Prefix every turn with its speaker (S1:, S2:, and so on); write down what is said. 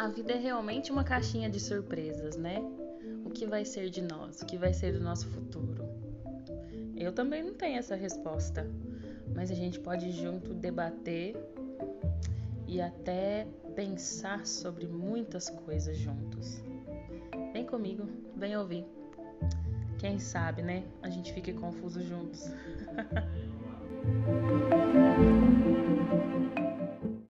S1: a vida é realmente uma caixinha de surpresas, né? O que vai ser de nós? O que vai ser do nosso futuro? Eu também não tenho essa resposta, mas a gente pode junto debater e até pensar sobre muitas coisas juntos. Vem comigo, vem ouvir. Quem sabe, né? A gente fique confuso juntos.